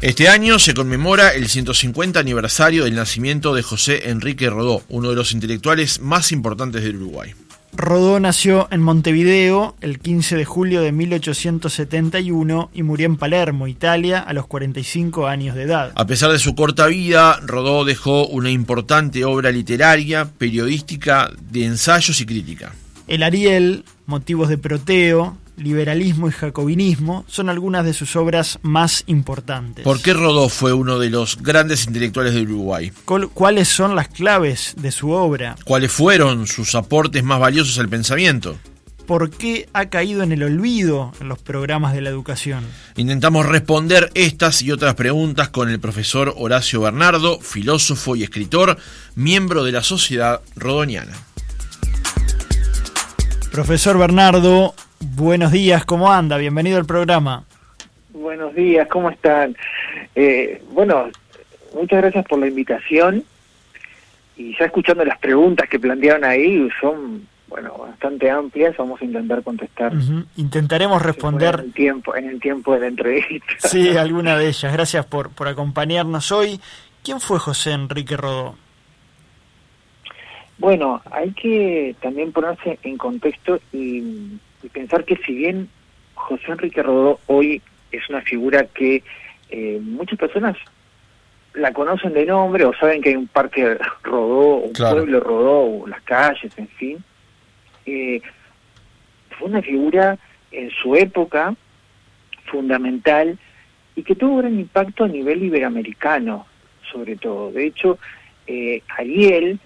Este año se conmemora el 150 aniversario del nacimiento de José Enrique Rodó, uno de los intelectuales más importantes del Uruguay. Rodó nació en Montevideo el 15 de julio de 1871 y murió en Palermo, Italia, a los 45 años de edad. A pesar de su corta vida, Rodó dejó una importante obra literaria, periodística, de ensayos y crítica. El Ariel, Motivos de Proteo, liberalismo y jacobinismo son algunas de sus obras más importantes. ¿Por qué Rodó fue uno de los grandes intelectuales de Uruguay? ¿Cuáles son las claves de su obra? ¿Cuáles fueron sus aportes más valiosos al pensamiento? ¿Por qué ha caído en el olvido en los programas de la educación? Intentamos responder estas y otras preguntas con el profesor Horacio Bernardo, filósofo y escritor, miembro de la Sociedad Rodoniana. Profesor Bernardo, Buenos días, ¿cómo anda? Bienvenido al programa. Buenos días, ¿cómo están? Eh, bueno, muchas gracias por la invitación y ya escuchando las preguntas que plantearon ahí, son bueno bastante amplias, vamos a intentar contestar. Intentaremos responder en el tiempo, en el tiempo de la entrevista. Sí, alguna de ellas. Gracias por, por acompañarnos hoy. ¿Quién fue José Enrique Rodó? Bueno, hay que también ponerse en contexto y y pensar que si bien José Enrique Rodó hoy es una figura que eh, muchas personas la conocen de nombre o saben que hay un parque Rodó, un pueblo Rodó, las calles, en fin, eh, fue una figura en su época fundamental y que tuvo gran impacto a nivel iberoamericano, sobre todo. De hecho, eh, Ariel,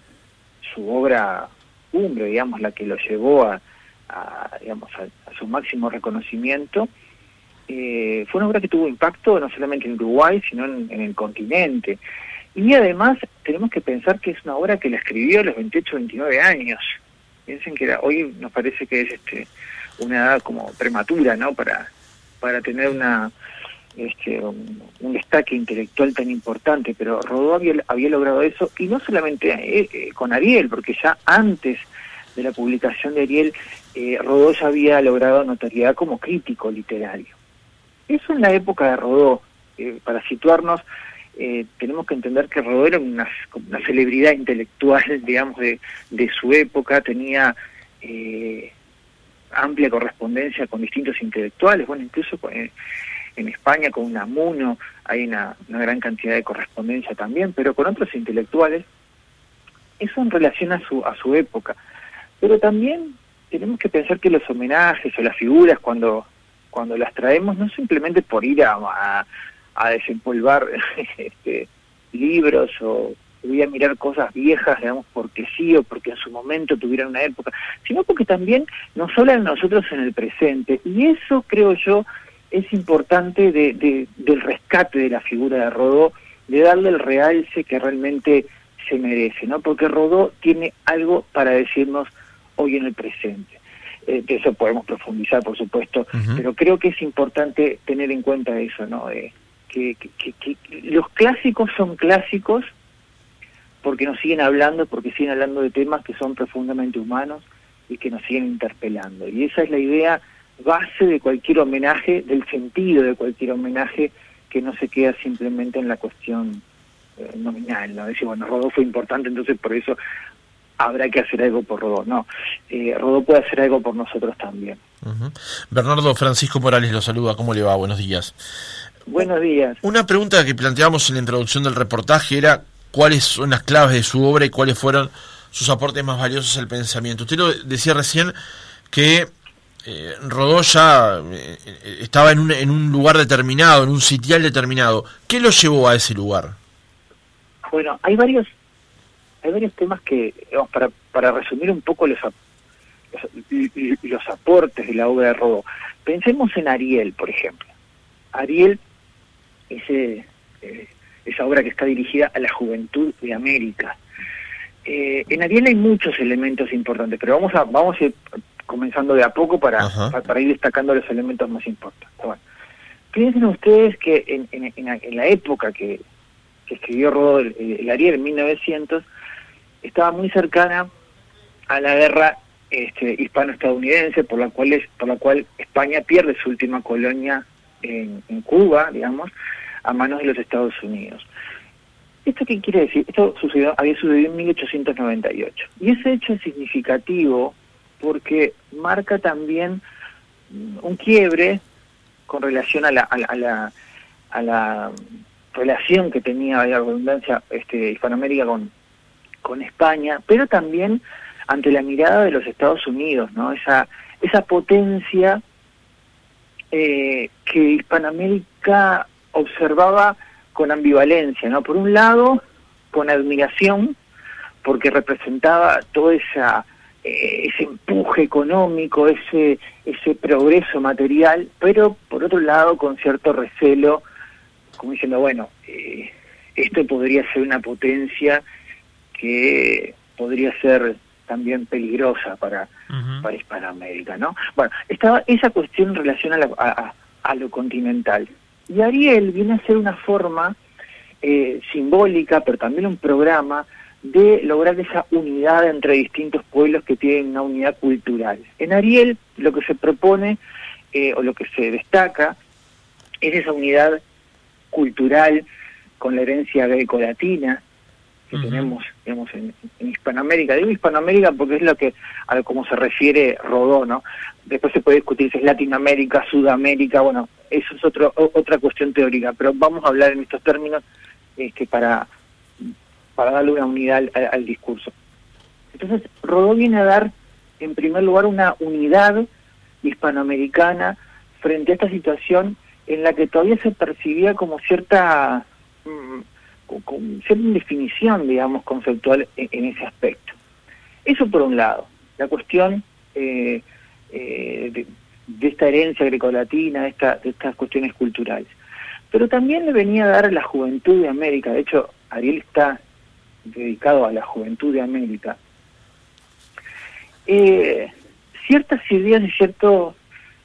su obra cumbre, digamos, la que lo llevó a, a, digamos, a, su máximo reconocimiento, eh, fue una obra que tuvo impacto no solamente en Uruguay, sino en, el continente. Y además tenemos que pensar que es una obra que la escribió a los 28, 29 años. Piensen que hoy nos parece que es este una edad como prematura, ¿no? Para, para tener una este, un, destaque intelectual tan importante, pero Rodó había, había logrado eso, y no solamente eh, eh, con Ariel, porque ya antes de la publicación de Ariel, eh, Rodó ya había logrado notoriedad como crítico literario. Eso en la época de Rodó, eh, para situarnos, eh, tenemos que entender que Rodó era una, celebridad intelectual, digamos, de, de su época, tenía eh, amplia correspondencia con distintos intelectuales, bueno, incluso en España con Unamuno hay una, una gran cantidad de correspondencia también, pero con otros intelectuales, eso en relación a su, a su época. Pero también tenemos que pensar que los homenajes o las figuras cuando, cuando las traemos no simplemente por ir a, a, desempolvar este, libros o voy a mirar cosas viejas, digamos, porque sí o porque en su momento tuvieron una época, sino porque también nos hablan nosotros en el presente. Y eso, creo yo, es importante de, del rescate de la figura de Rodó, de darle el realce que realmente se merece, ¿no? Porque Rodó tiene algo para decirnos hoy en el presente. Eh, de eso podemos profundizar, por supuesto, pero creo que es importante tener en cuenta eso, ¿no? que, que, los clásicos son clásicos porque nos siguen hablando, porque siguen hablando de temas que son profundamente humanos y que nos siguen interpelando. Y esa es la idea base de cualquier homenaje, del sentido de cualquier homenaje que no se queda simplemente en la cuestión eh, nominal, ¿no? Decir, bueno, Rodolfo fue importante, entonces por eso habrá que hacer algo por Rodó. No, eh, Rodó puede hacer algo por nosotros también. Bernardo Francisco Morales lo saluda. ¿Cómo le va? Buenos días. Buenos días. Una pregunta que planteamos en la introducción del reportaje era cuáles son las claves de su obra y cuáles fueron sus aportes más valiosos al pensamiento. Usted lo decía recién que eh, Rodó ya eh, estaba en un, en un lugar determinado, en un sitial determinado. ¿Qué lo llevó a ese lugar? Bueno, hay varios hay varios temas que, para, para resumir un poco los, los, aportes de la obra de Rodó. Pensemos en Ariel, por ejemplo. Ariel, ese, eh, esa obra que está dirigida a la juventud de América. Eh, en Ariel hay muchos elementos importantes, pero vamos a, vamos a ir comenzando de a poco para, para, ir destacando los elementos más importantes. Bueno, piensen ustedes que en, en, la época que, que escribió Rodó el, el Ariel en 1900, estaba muy cercana a la guerra este, hispano-estadounidense, por la cual por la cual España pierde su última colonia en, Cuba, digamos, a manos de los Estados Unidos. ¿Esto qué quiere decir? Esto sucedió, había sucedido en 1898. Y ese hecho es significativo porque marca también un quiebre con relación a la, a la, a la, relación que tenía, la redundancia, este, Hispanoamérica con, con España, pero también ante la mirada de los Estados Unidos, ¿no? Esa, esa potencia eh, que Hispanoamérica observaba con ambivalencia, ¿no? Por un lado, con admiración, porque representaba todo esa, eh, ese empuje económico, ese, ese progreso material, pero por otro lado con cierto recelo, como diciendo, bueno, eh, esto podría ser una potencia que podría ser también peligrosa para, para Hispanoamérica, ¿no? Bueno, estaba esa cuestión en relación a, a lo continental. Y Ariel viene a ser una forma eh, simbólica, pero también un programa de lograr esa unidad entre distintos pueblos que tienen una unidad cultural. En Ariel lo que se propone eh, o lo que se destaca es esa unidad cultural con la herencia greco-latina que tenemos digamos, en, Hispanoamérica. Digo Hispanoamérica porque es lo que a como se refiere Rodó, ¿no? Después se puede discutir si es Latinoamérica, Sudamérica, bueno, eso es otro, otra cuestión teórica, pero vamos a hablar en estos términos este, para, para darle una unidad al, discurso. Entonces, Rodó viene a dar, en primer lugar, una unidad hispanoamericana frente a esta situación en la que todavía se percibía como cierta, mm, cierta indefinición, digamos, conceptual en, ese aspecto. Eso por un lado. La cuestión eh, eh, de, de esta herencia grecolatina, esta, de estas cuestiones culturales. Pero también le venía a dar a la juventud de América, de hecho Ariel está dedicado a la juventud de América, eh, ciertas ideas y cierto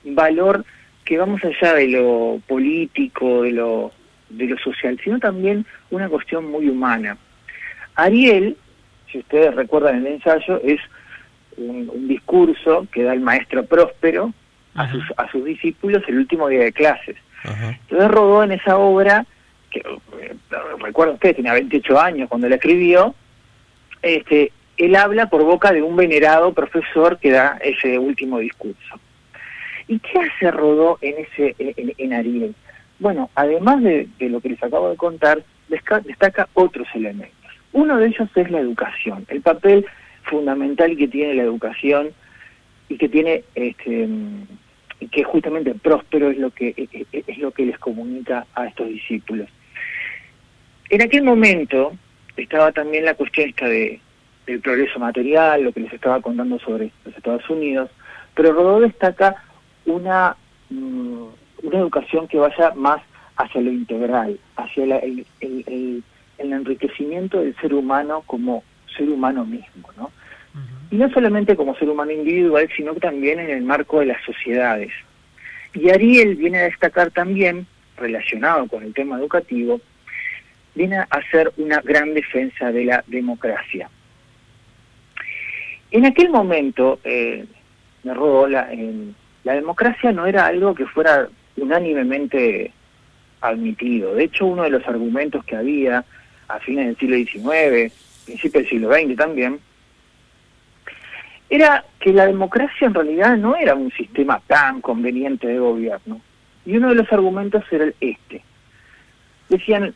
valor que va más allá de lo político, de lo, de lo social, sino también una cuestión muy humana. Ariel, si ustedes recuerdan el ensayo, es un discurso que da el maestro Próspero a sus, a sus discípulos el último día de clases. Entonces Rodó en esa obra, que eh, recuerdo usted, tenía 28 años cuando la escribió, este, él habla por boca de un venerado profesor que da ese último discurso. ¿Y qué hace Rodó en ese en, Ariel? Bueno, además de, lo que les acabo de contar, destaca otros elementos. Uno de ellos es la educación, el papel fundamental que tiene la educación y que tiene este que justamente próspero es lo que es lo que les comunica a estos discípulos. En aquel momento estaba también la cuestión esta de del progreso material, lo que les estaba contando sobre los Estados Unidos, pero Rodó destaca una mm, una educación que vaya más hacia lo integral, hacia el, el, el enriquecimiento del ser humano como ser humano mismo, ¿no? y no solamente como ser humano individual, sino también en el marco de las sociedades. Y Ariel viene a destacar también, relacionado con el tema educativo, viene a hacer una gran defensa de la democracia. En aquel momento, eh, me robó la, la democracia no era algo que fuera unánimemente admitido. De hecho, uno de los argumentos que había a fines del siglo XIX, principios del siglo XX también, era que la democracia en realidad no era un sistema tan conveniente de gobierno. Y uno de los argumentos era este. Decían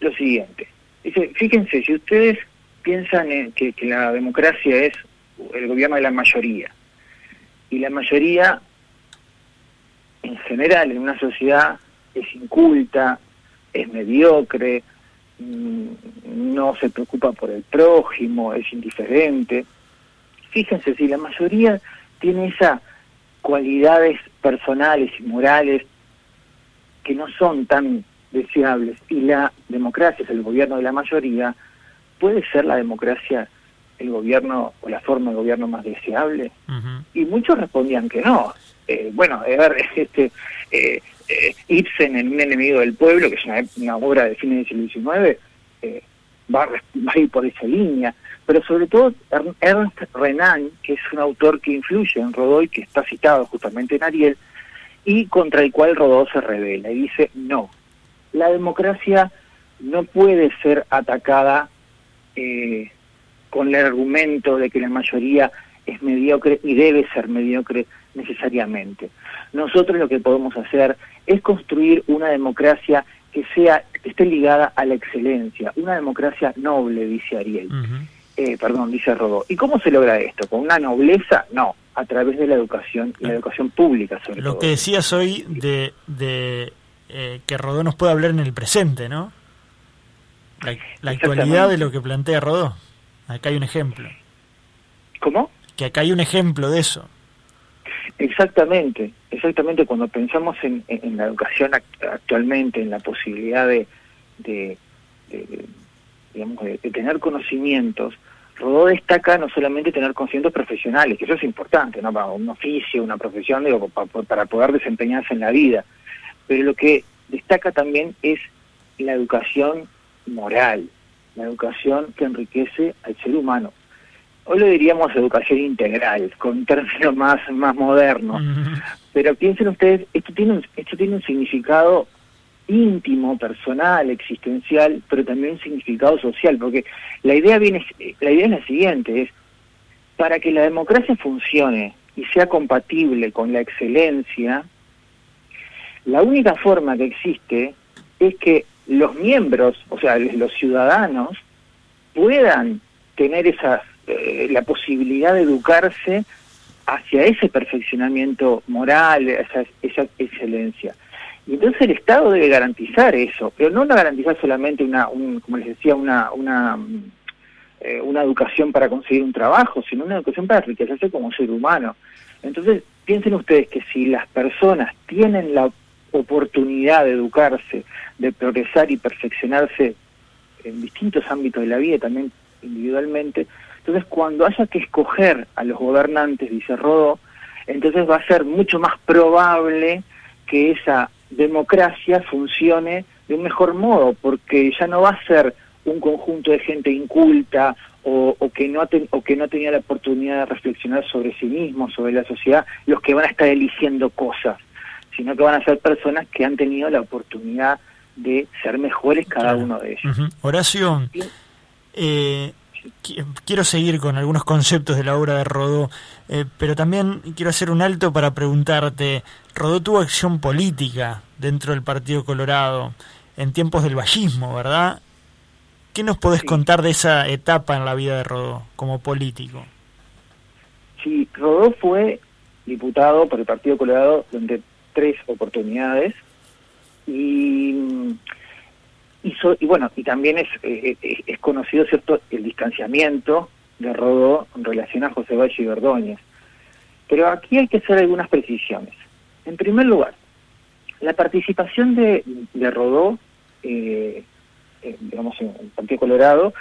lo siguiente. Dice, fíjense, si ustedes piensan en que, que la democracia es el gobierno de la mayoría, y la mayoría en general en una sociedad es inculta, es mediocre, mm, no se preocupa por el prójimo, es indiferente, fíjense, si la mayoría tiene esas cualidades personales y morales que no son tan deseables y la democracia es el gobierno de la mayoría, ¿puede ser la democracia el gobierno o la forma de gobierno más deseable? Y muchos respondían que no. Eh, bueno, a ver, este, eh, eh, Ibsen en Un enemigo del pueblo, que es una, obra de fines del siglo XIX, eh, va, va a ir por esa línea pero sobre todo Ernst Renan, que es un autor que influye en Rodó y que está citado justamente en Ariel, y contra el cual Rodó se revela y dice, no, la democracia no puede ser atacada con el argumento de que la mayoría es mediocre y debe ser mediocre necesariamente. Nosotros lo que podemos hacer es construir una democracia que sea que esté ligada a la excelencia, una democracia noble, dice Ariel. eh, perdón, dice Rodó. ¿Y cómo se logra esto? ¿Con una nobleza? No, a través de la educación, la educación pública sobre Lo todo. que decías hoy de, de eh, que Rodó nos puede hablar en el presente, ¿no? La, la actualidad de lo que plantea Rodó. Acá hay un ejemplo. ¿Cómo? Que acá hay un ejemplo de eso. Exactamente, exactamente. Cuando pensamos en, la educación act- actualmente, en la posibilidad de, de, tener conocimientos, Rodó destaca no solamente tener conocimientos profesionales, que eso es importante, ¿no? Para un oficio, una profesión, digo, pa- pa- para poder desempeñarse en la vida. Pero lo que destaca también es la educación moral, la educación que enriquece al ser humano. Hoy lo diríamos educación integral, con términos más, más modernos. Pero piensen ustedes, esto tiene un, esto tiene un significado íntimo, personal, existencial, pero también un significado social, porque la idea viene, la idea es la siguiente, es para que la democracia funcione y sea compatible con la excelencia, la única forma que existe es que los miembros, o sea, los ciudadanos, puedan tener esa, eh, la posibilidad de educarse hacia ese perfeccionamiento moral, esa, esa excelencia. Y entonces el Estado debe garantizar eso, pero no garantizar solamente una, un, como les decía, una, una, eh, una educación para conseguir un trabajo, sino una educación para enriquecerse como ser humano. Entonces, piensen ustedes que si las personas tienen la oportunidad de educarse, de progresar y perfeccionarse en distintos ámbitos de la vida, también individualmente, entonces cuando haya que escoger a los gobernantes, dice Rodó, entonces va a ser mucho más probable que esa democracia funcione de un mejor modo, porque ya no va a ser un conjunto de gente inculta o, o que no ten- o que no tenía la oportunidad de reflexionar sobre sí mismo, sobre la sociedad, los que van a estar eligiendo cosas, sino que van a ser personas que han tenido la oportunidad de ser mejores cada uno de ellos. Horacio, eh, qui- quiero seguir con algunos conceptos de la obra de Rodó, eh, pero también quiero hacer un alto para preguntarte, Rodó tuvo acción política dentro del Partido Colorado en tiempos del vallismo, ¿verdad? ¿Qué nos podés Sí. contar de esa etapa en la vida de Rodó como político? Sí, Rodó fue diputado por el Partido Colorado durante tres oportunidades y mm, hizo y bueno y también es, eh, eh, es conocido cierto el distanciamiento de Rodó en relación a José Valle y Ordóñez. Pero aquí hay que hacer algunas precisiones. En primer lugar, la participación de, de Rodó, eh, eh, digamos, en el Partido Colorado,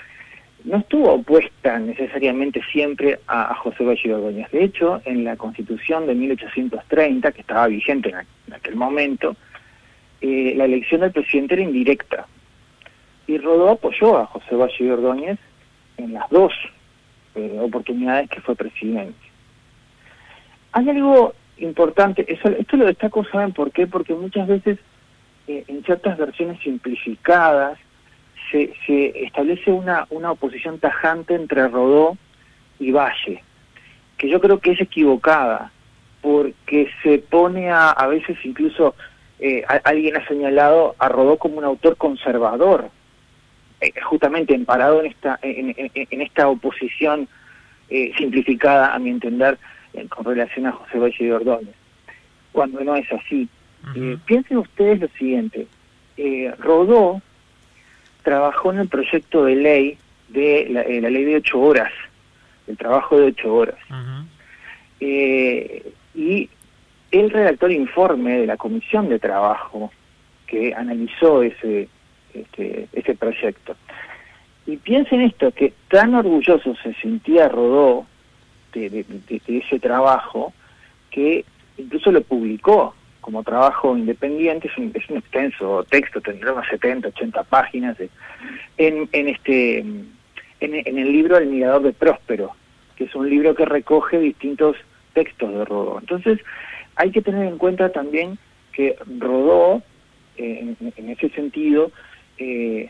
no estuvo opuesta necesariamente siempre a, José Valle Ordóñez. De hecho, en la Constitución de 1830, que estaba vigente en, aquel momento, eh, la elección del presidente era indirecta. Y Rodó apoyó a José Valle Ordóñez en las dos eh, oportunidades que fue presidente. Hay algo importante, eso, esto lo destaco, ¿saben por qué? Porque muchas veces eh, en ciertas versiones simplificadas se, se establece una, una oposición tajante entre Rodó y Valle, que yo creo que es equivocada, porque se pone a, a veces incluso, eh, alguien ha señalado a Rodó como un autor conservador, justamente emparado en esta, en, en- en esta oposición eh, simplificada, a mi entender, eh, con relación a José Valle de Ordóñez, cuando no es así. Eh, piensen ustedes lo siguiente, eh, Rodó trabajó en el proyecto de ley de la, eh, la ley de ocho horas, el trabajo de ocho horas. Eh, y él redactó el informe de la comisión de trabajo que analizó ese, este, ese proyecto. Y piensen esto, que tan orgulloso se sentía Rodó de, ese trabajo que incluso lo publicó como trabajo independiente, es un, es un extenso texto, tendrá unas 70, 80 páginas, en, en, este, en, en el libro El Mirador de Próspero, que es un libro que recoge distintos textos de Rodó. Entonces, hay que tener en cuenta también que Rodó en, ese sentido, eh,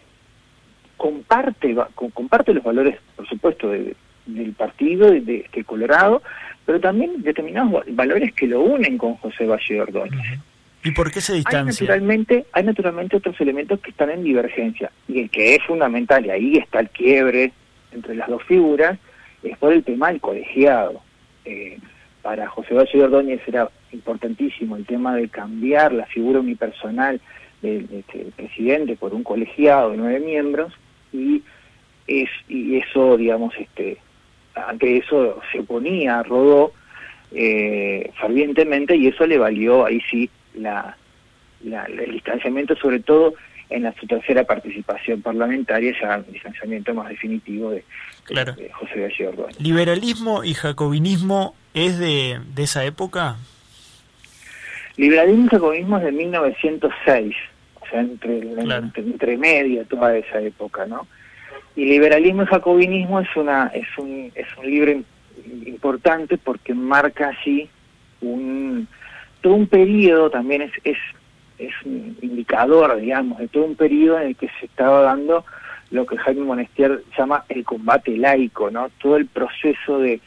comparte, comparte los valores, por supuesto, del partido de, de, este Colorado, pero también determinados valores que lo unen con José Valle Ordóñez. ¿Y por qué se distancia? Hay naturalmente, hay naturalmente otros elementos que están en divergencia, y el que es fundamental, y ahí está el quiebre entre las dos figuras, es por el tema del colegiado. Eh, para José Valle Ordóñez era importantísimo el tema de cambiar la figura unipersonal del, este, presidente por un colegiado de nueve miembros y es y eso digamos este ante eso se oponía a Rodó eh, fervientemente y eso le valió ahí sí la, el distanciamiento sobre todo en la, su tercera participación parlamentaria, ya un distanciamiento más definitivo de, José Gallo Ordóñez. ¿Liberalismo y jacobinismo es de, de esa época? Liberalismo y jacobinismo es de 1906, o sea, entre, entre, media toda esa época, ¿no? Y liberalismo y jacobinismo es una es un es un libro importante porque marca así un todo un periodo también es, es es un indicador, digamos, de todo un periodo en el que se estaba dando lo que Jaime Monestier llama el combate laico, ¿no? Todo el proceso de,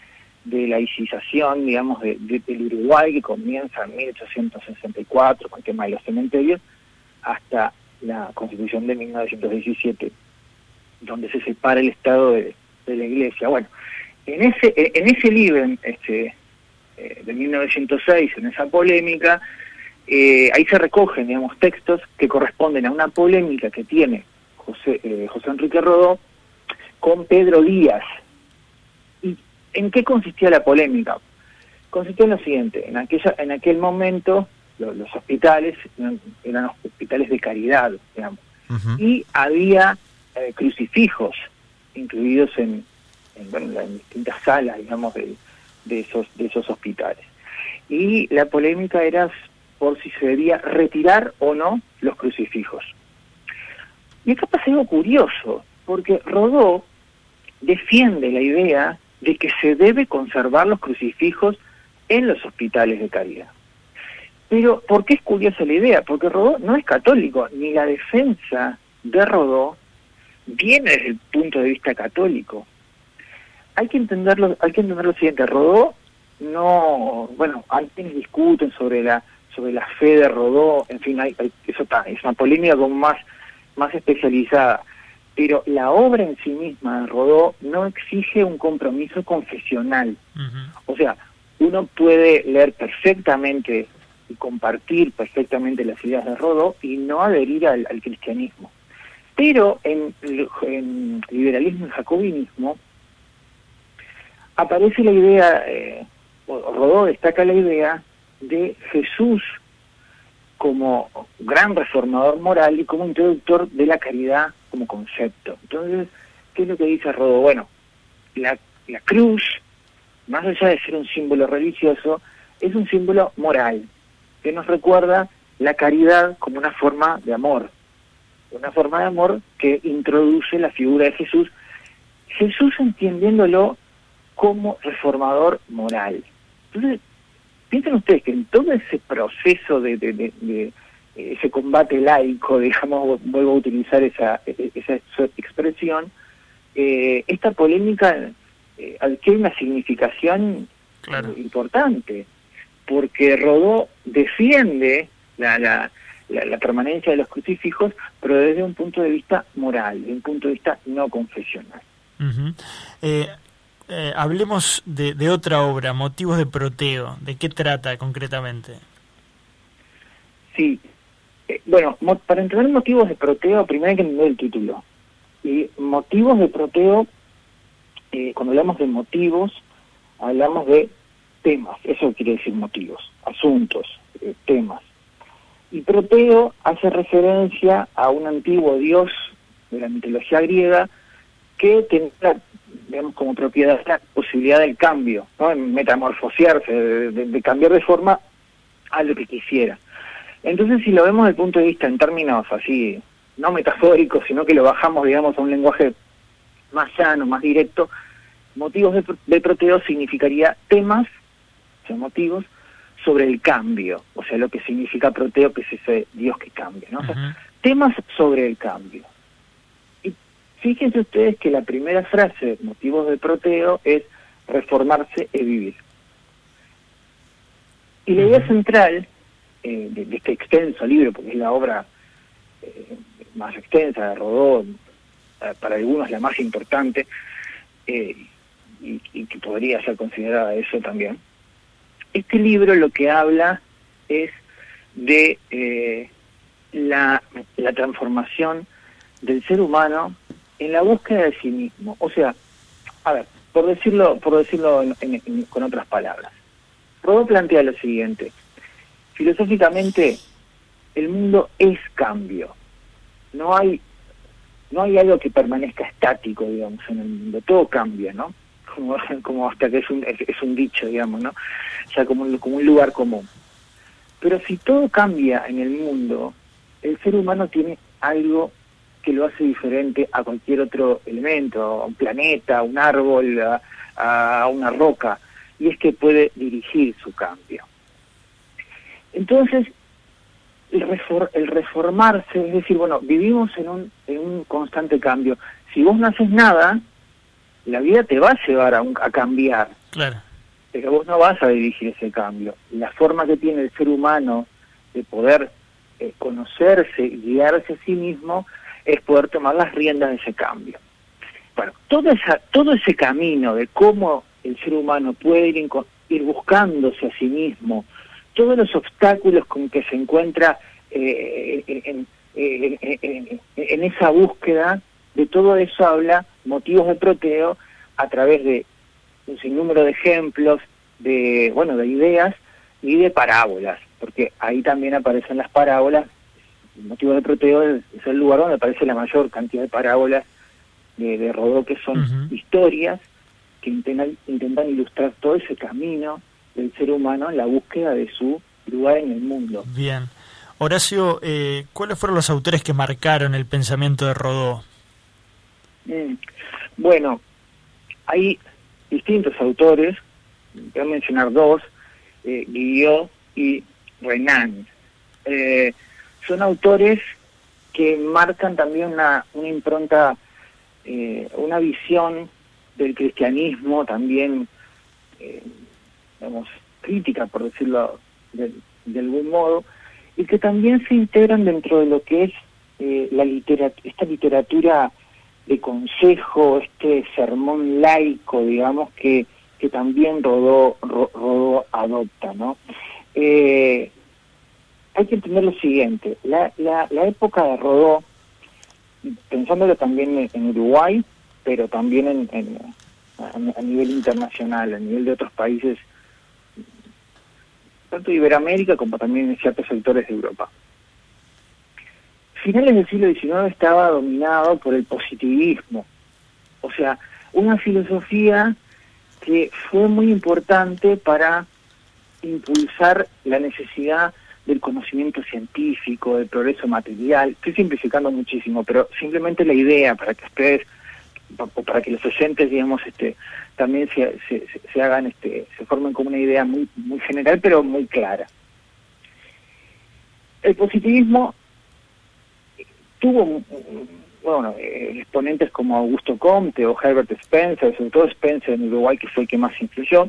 de laicización, digamos, de, del Uruguay que comienza en 1864 con el tema de los cementerios hasta la Constitución de 1917, donde se separa el Estado de, la Iglesia. Bueno, en ese en ese libro este, eh, de 1906, en esa polémica, eh, ahí se recogen, digamos, textos que corresponden a una polémica que tiene José, eh, José Enrique Rodó con Pedro Díaz. ¿Y en qué consistía la polémica? Consistía en lo siguiente, en, aquella, en aquel momento los hospitales eran, hospitales de caridad, digamos, y había eh, crucifijos incluidos en, en, distintas salas, digamos, de, de, esos, de esos hospitales. Y la polémica era por si se debía retirar o no los crucifijos. Y acá pasa algo curioso, porque Rodó defiende la idea de que se debe conservar los crucifijos en los hospitales de caridad. Pero, ¿por qué es curiosa la idea? Porque Rodó no es católico, ni la defensa de Rodó viene desde el punto de vista católico. Hay que entenderlo, hay que entender lo siguiente, Rodó no, bueno, hay quienes discuten sobre la sobre la fe de Rodó, en fin, hay, eso está, es una polémica más, más especializada, pero la obra en sí misma de Rodó no exige un compromiso confesional. O sea, uno puede leer perfectamente y compartir perfectamente las ideas de Rodó y no adherir al, cristianismo. Pero en, en, liberalismo y jacobinismo aparece la idea, eh, Rodó destaca la idea de Jesús como gran reformador moral y como introductor de la caridad como concepto. Entonces, ¿qué es lo que dice Rodo? Bueno, la, la cruz, más allá de ser un símbolo religioso, es un símbolo moral, que nos recuerda la caridad como una forma de amor, una forma de amor que introduce la figura de Jesús, Jesús entendiéndolo como reformador moral. Entonces, Piensen ustedes que en todo ese proceso de, ese combate laico, digamos, vuelvo a utilizar esa, esa expresión, eh, esta polémica eh, adquiere una significación importante, porque Rodó defiende la, la, la, permanencia de los crucifijos, pero desde un punto de vista moral, desde un punto de vista no confesional. Eh, hablemos de, otra obra, Motivos de Proteo. ¿De qué trata concretamente? Sí. Eh, bueno, para entender motivos de Proteo, primero hay que entender el título. Y motivos de Proteo, eh, cuando hablamos de motivos, hablamos de temas. Eso quiere decir motivos, asuntos, temas. Y Proteo hace referencia a un antiguo dios de la mitología griega que tenía digamos, como propiedad la posibilidad del cambio, ¿no? metamorfosearse, de, cambiar de forma a lo que quisiera. Entonces, si lo vemos desde el punto de vista en términos así, no metafóricos, sino que lo bajamos, digamos, a un lenguaje más llano, más directo, motivos de, de proteo significaría temas, o sea, motivos, sobre el cambio, o sea, lo que significa Proteo, que es ese Dios que cambia, ¿no? temas sobre el cambio. Y fíjense ustedes que la primera frase, motivos de Proteo, es reformarse y vivir. Y la idea central eh, de, este extenso libro, porque es la obra eh, más extensa de Rodó, eh, para algunos la más importante, y, que podría ser considerada eso también, este libro lo que habla es de la, la transformación del ser humano en la búsqueda de sí mismo. O sea, a ver, por decirlo, por decirlo con otras palabras, Rodó plantea lo siguiente: filosóficamente, el mundo es cambio. No hay, no hay algo que permanezca estático, digamos, en el mundo. Todo cambia, ¿no? Como, como hasta que es un, es un dicho, digamos, ¿no? o sea, como, un lugar común. Pero si todo cambia en el mundo, el ser humano tiene algo que lo hace diferente a cualquier otro elemento, a un planeta, a un árbol, a, una roca, y es que puede dirigir su cambio. Entonces, el, el reformarse, es decir, bueno, vivimos en un, en un constante cambio. Si vos no haces nada, la vida te va a llevar a, a cambiar. Claro pero vos no vas a dirigir ese cambio. La forma que tiene el ser humano de poder eh, conocerse y guiarse a sí mismo es poder tomar las riendas de ese cambio. Bueno, todo, esa, todo ese camino de cómo el ser humano puede ir, ir buscándose a sí mismo, todos los obstáculos con que se encuentra eh, en, en esa búsqueda, de todo eso habla motivos de proteo a través de un sinnúmero de ejemplos, de, bueno, de ideas y de parábolas, porque ahí también aparecen las parábolas. El motivo de Proteo es, el lugar donde aparece la mayor cantidad de parábolas de, de Rodó, que son historias que intentan, intentan ilustrar todo ese camino del ser humano en la búsqueda de su lugar en el mundo. Bien. Horacio, eh, ¿cuáles fueron los autores que marcaron el pensamiento de Rodó? Mm, bueno, hay distintos autores, voy a mencionar dos, eh, Guillot y Renan. Eh, son autores que marcan también una, una impronta, eh, una visión del cristianismo también, eh, digamos, crítica, por decirlo de, algún modo, y que también se integran dentro de lo que es la literatura, esta literatura de consejo, este sermón laico, digamos, que, que también Rodó, Rodó adopta, ¿no? Eh, hay que entender lo siguiente, la, la época de Rodó, pensándolo también en, Uruguay, pero también en, a, nivel internacional, a nivel de otros países, tanto de Iberoamérica como también en ciertos sectores de Europa finales del siglo XIX estaba dominado por el positivismo, o sea, una filosofía que fue muy importante para impulsar la necesidad del conocimiento científico, del progreso material. Estoy simplificando muchísimo, pero simplemente la idea para que ustedes, para que los oyentes, digamos, este, también se, se, hagan, este, se formen como una idea muy, muy general, pero muy clara. El positivismo tuvo bueno, eh, exponentes como Augusto Comte o Herbert Spencer, sobre todo Spencer en Uruguay, que fue el que más influyó.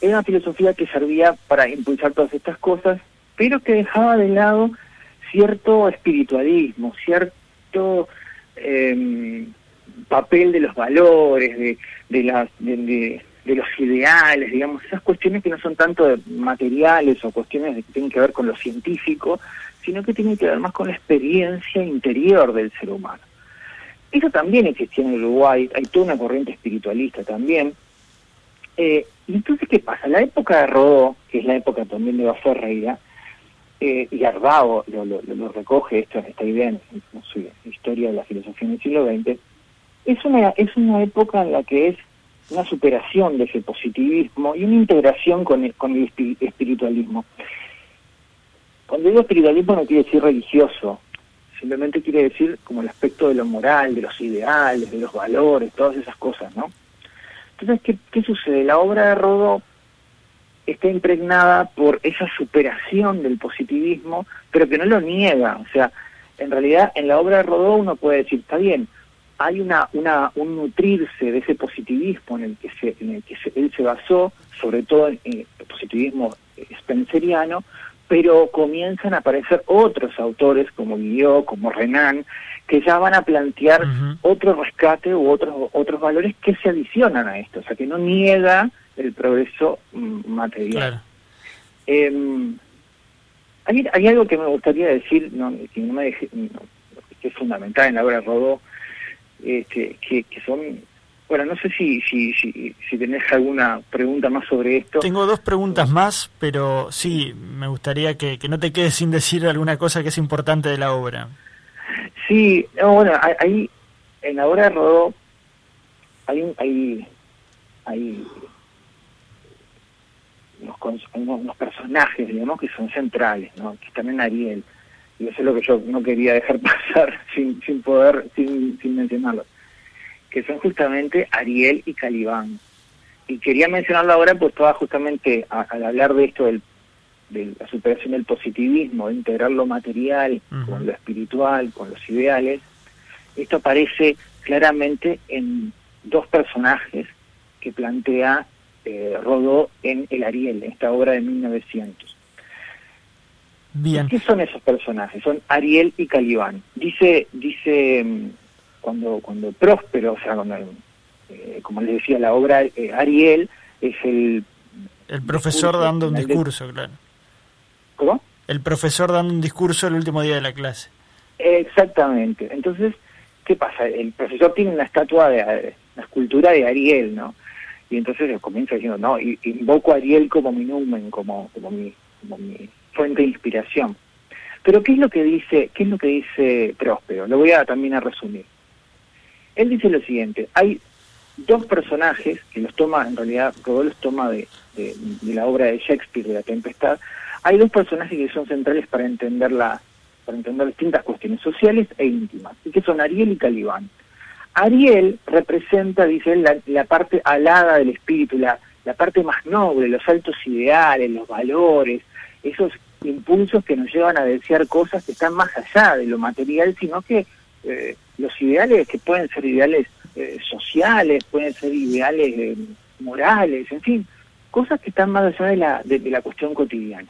Era una filosofía que servía para impulsar todas estas cosas, pero que dejaba de lado cierto espiritualismo, cierto eh, papel de los valores, de, de, los ideales, digamos, esas cuestiones que no son tanto materiales o cuestiones que tienen que ver con lo científico, sino que tiene que ver más con la experiencia interior del ser humano. Eso también existía en Uruguay, hay toda una corriente espiritualista también. Eh, entonces, ¿qué pasa? La época de Rodó, que es la época también de Baferreira, eh, y Arbao lo, lo, recoge esto, esta idea en, su historia de la filosofía en el siglo XX, es una, es una época en la que es una superación de ese positivismo y una integración con el, con el espiritualismo. Cuando digo espiritualismo no quiere decir religioso, simplemente quiere decir como el aspecto de lo moral, de los ideales, de los valores, todas esas cosas, ¿no? Entonces, ¿qué, qué sucede? La obra de Rodó está impregnada por esa superación del positivismo, pero que no lo niega. O sea, en realidad en la obra de Rodó uno puede decir, está bien, hay una, una, un nutrirse de ese positivismo en el que, se, en el que él se basó, sobre todo en el positivismo spenceriano, pero comienzan a aparecer otros autores como Guillot, como Renan, que ya van a plantear otro rescate u otros otros valores que se adicionan a esto, o sea, que no niega el progreso material. Em, hay, hay, algo que me gustaría decir, no, que, no me que es fundamental en la obra de Rodó, este, que, que son bueno, no sé si, si, si, si, tenés alguna pregunta más sobre esto. Tengo dos preguntas más, pero sí, me gustaría que, que no te quedes sin decir alguna cosa que es importante de la obra. Sí, bueno, hay, en la obra de Rodó hay, hay, hay unos, unos, personajes, digamos, que son centrales, ¿no? Que están en Ariel. Y eso es lo que yo no quería dejar pasar sin, sin poder, sin, sin mencionarlo que son justamente Ariel y Calibán. Y quería mencionarlo ahora pues toda justamente al hablar de esto del, de la superación del positivismo, de integrar lo material con lo espiritual, con los ideales, esto aparece claramente en dos personajes que plantea eh, Rodó en El Ariel, en esta obra de 1900. Bien. ¿Qué son esos personajes? Son Ariel y Calibán. Dice, dice mm, cuando cuando Próspero, o sea, cuando, eh, como les decía, la obra eh, Ariel es el... El profesor dando un discurso, claro. ¿Cómo? El profesor dando un discurso el último día de la clase. Exactamente. Entonces, ¿qué pasa? El profesor tiene una estatua de la escultura de Ariel, ¿no? Y entonces comienza diciendo, no, invoco a Ariel como mi numen, como, como, mi, como mi fuente de inspiración. Pero ¿qué es lo que dice, qué es lo que dice Próspero? Lo voy a también a resumir. Él dice lo siguiente, hay dos personajes que los toma, en realidad Rodó los toma de, de, la obra de Shakespeare, de La Tempestad, hay dos personajes que son centrales para entender, la, para entender distintas cuestiones sociales e íntimas, y que son Ariel y Calibán. Ariel representa, dice él, la, parte alada del espíritu, la, la parte más noble, los altos ideales, los valores, esos impulsos que nos llevan a desear cosas que están más allá de lo material, sino que eh, los ideales que pueden ser ideales eh, sociales, pueden ser ideales eh, morales, en fin, cosas que están más allá de la, de, la cuestión cotidiana.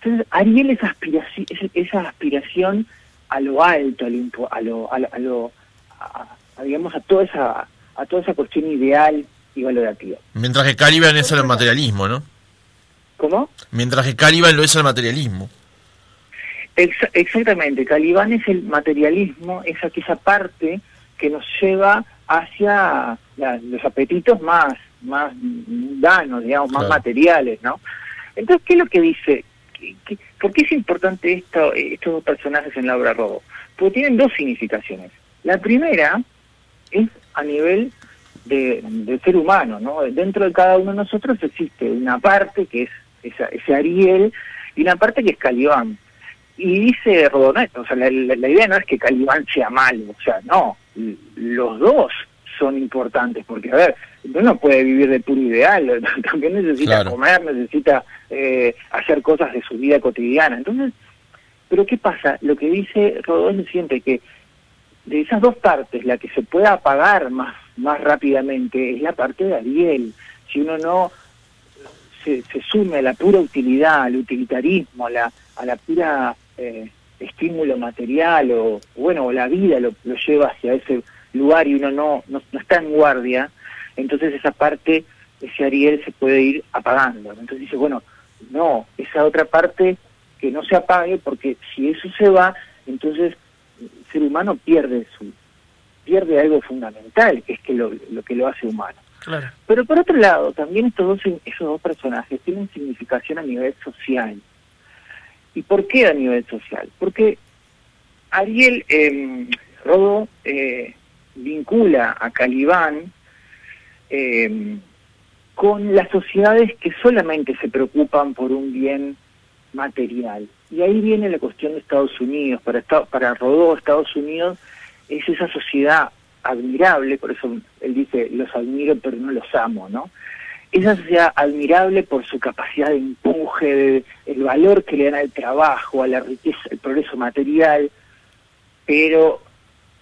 Entonces, Ariel esa aspiración, esa aspiración a lo alto, a lo, a lo, a digamos, a toda esa, a toda esa cuestión ideal y valorativa. Mientras que Caliban es el materialismo, ¿no? ¿Cómo? Mientras que Caliban lo es el materialismo exactamente, Calibán es el materialismo, es aquella parte que nos lleva hacia los apetitos más, más mundanos, digamos, más materiales, ¿no? Entonces, ¿qué es lo que dice? Por qué es importante esto, estos dos personajes en la obra Robo? Porque tienen dos significaciones. La primera es a nivel de, del ser humano, ¿no? Dentro de cada uno de nosotros existe una parte que es esa, ese Ariel y una parte que es Calibán y dice Rodonet, o sea, la, idea no es que Calibán sea malo, o sea, no, los dos son importantes, porque a ver, uno puede vivir de puro ideal, también necesita comer, necesita eh, hacer cosas de su vida cotidiana. Entonces, pero ¿qué pasa? Lo que dice Rodón siempre que de esas dos partes, la que se puede apagar más, más rápidamente es la parte de Ariel. Si uno no se, se sume a la pura utilidad, al utilitarismo, a la, a la pura eh, estímulo material o, bueno, la vida lo, lleva hacia ese lugar y uno no, no, está en guardia, entonces esa parte, ese Ariel se puede ir apagando. Entonces dice, bueno, no, esa otra parte que no se apague porque si eso se va, entonces el ser humano pierde su pierde algo fundamental, que es que lo, lo que lo hace humano. Pero por otro lado, también estos dos, esos dos personajes tienen significación a nivel social. ¿Y por qué a nivel social? Porque Ariel eh, Rodo eh, vincula a Calibán em, con las sociedades que solamente se preocupan por un bien material. Y ahí viene la cuestión de Estados Unidos. Para, para Rodó, Estados Unidos es esa sociedad admirable, por eso él dice, los admiro pero no los amo, ¿no? esa sociedad admirable por su capacidad de empuje, el valor que le dan al trabajo, a la riqueza, al progreso material, pero,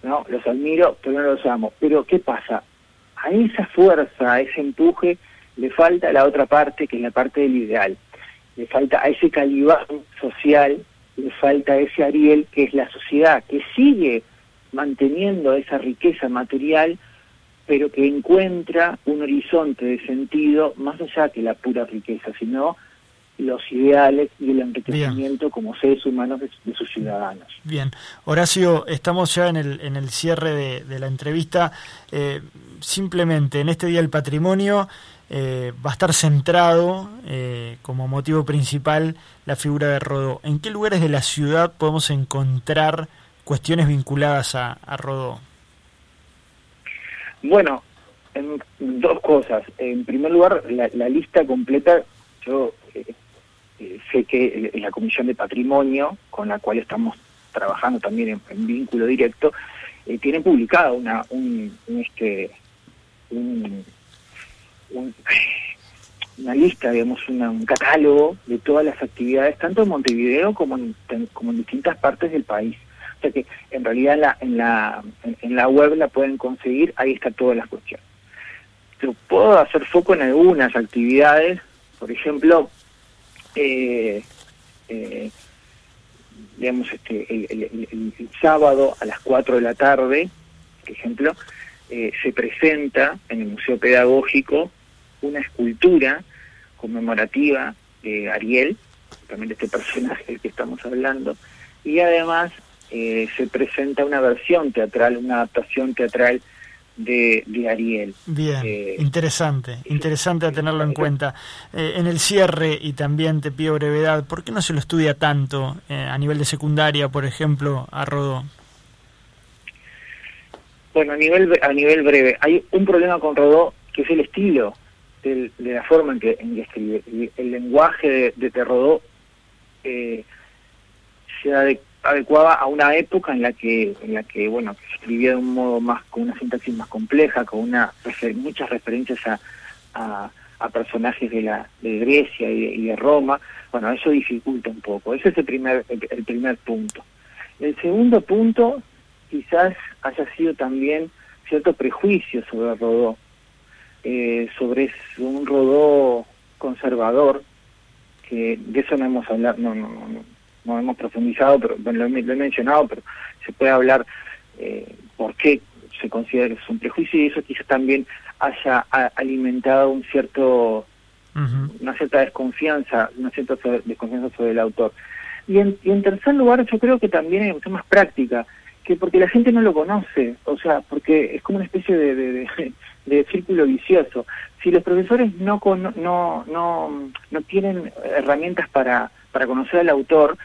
no, los admiro, pero no los amo. Pero, ¿qué pasa? A esa fuerza, a ese empuje, le falta la otra parte, que es la parte del ideal. Le falta a ese calibán social, le falta a ese Ariel, que es la sociedad, que sigue manteniendo esa riqueza material, pero que encuentra un horizonte de sentido más allá que la pura riqueza, sino los ideales y el enriquecimiento como seres humanos de, sus ciudadanos. Bien, Horacio, estamos ya en el, en el cierre de, la entrevista. Eh, simplemente en este Día del Patrimonio eh, va a estar centrado eh, como motivo principal la figura de Rodó. ¿En qué lugares de la ciudad podemos encontrar cuestiones vinculadas a, a Rodó? Bueno, en, dos cosas. En primer lugar, la, lista completa, yo sé que la Comisión de Patrimonio, con la cual estamos trabajando también en, vínculo directo, eh, tiene publicada una, un, este, una lista, digamos, un catálogo de todas las actividades, tanto en Montevideo como como en distintas partes del país. O sea que en realidad en la, en la, web la pueden conseguir, ahí está todas las cuestiones. Yo puedo hacer foco en algunas actividades, por ejemplo, eh, eh, digamos, este, el, sábado a las 4 de la tarde, por ejemplo, eh, se presenta en el Museo Pedagógico una escultura conmemorativa de Ariel, también este personaje del que estamos hablando, y además eh, se presenta una versión teatral, una adaptación teatral de, Ariel. Bien, eh, interesante, interesante a tenerlo en cuenta. Eh, en el cierre, y también te pido brevedad, ¿por qué no se lo estudia tanto a nivel de secundaria, por ejemplo, a Rodó? Bueno, a nivel, a nivel breve, hay un problema con Rodó, que es el estilo, de la forma en que, en escribe. El, lenguaje de, de, Rodó se de adecuaba a una época en la que en la que bueno escribía de un modo más con una sintaxis más compleja con una muchas referencias a, a, personajes de la de Grecia y de, Roma. Bueno eso dificulta un poco. Ese es el primer el, primer punto. El segundo punto quizás haya sido también cierto prejuicio sobre Rodó eh, sobre un Rodó conservador que de eso no hemos hablado no no no no hemos profundizado, pero lo, he, mencionado, pero se puede hablar eh, por qué se considera que es un prejuicio y eso quizás también haya alimentado un cierto una cierta desconfianza, una cierta desconfianza sobre el autor. Y en, y en tercer lugar, yo creo que también hay mucho más práctica, que porque la gente no lo conoce, o sea, porque es como una especie de, de, de, círculo vicioso. Si los profesores no, no, no, no tienen herramientas para, para conocer al autor,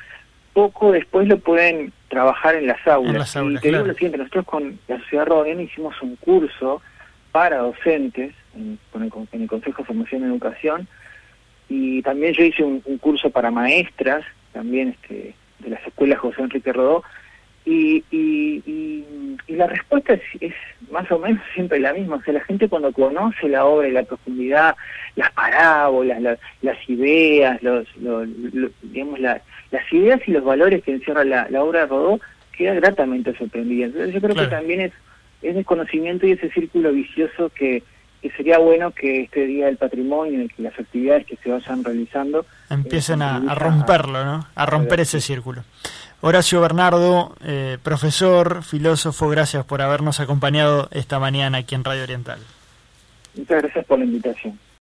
poco después lo pueden trabajar en las aulas. y te digo lo siguiente, nosotros con la Sociedad Rodoniana hicimos un curso para docentes en, el, Consejo de Formación y Educación y también yo hice un, curso para maestras, también este, de las escuelas José Enrique Rodó, y, y, la respuesta es, más o menos siempre la misma. O sea, la gente cuando conoce la obra y la profundidad, las parábolas, las ideas, los, digamos, las ideas y los valores que encierra la, obra de Rodó, queda gratamente sorprendida. Entonces yo creo que también es, es desconocimiento y ese círculo vicioso que, que sería bueno que este Día del Patrimonio y que las actividades que se vayan realizando empiecen a, a, romperlo, ¿no? A romper ese círculo. Horacio Bernardo, eh, profesor, filósofo, gracias por habernos acompañado esta mañana aquí en Radio Oriental. Muchas gracias por la invitación.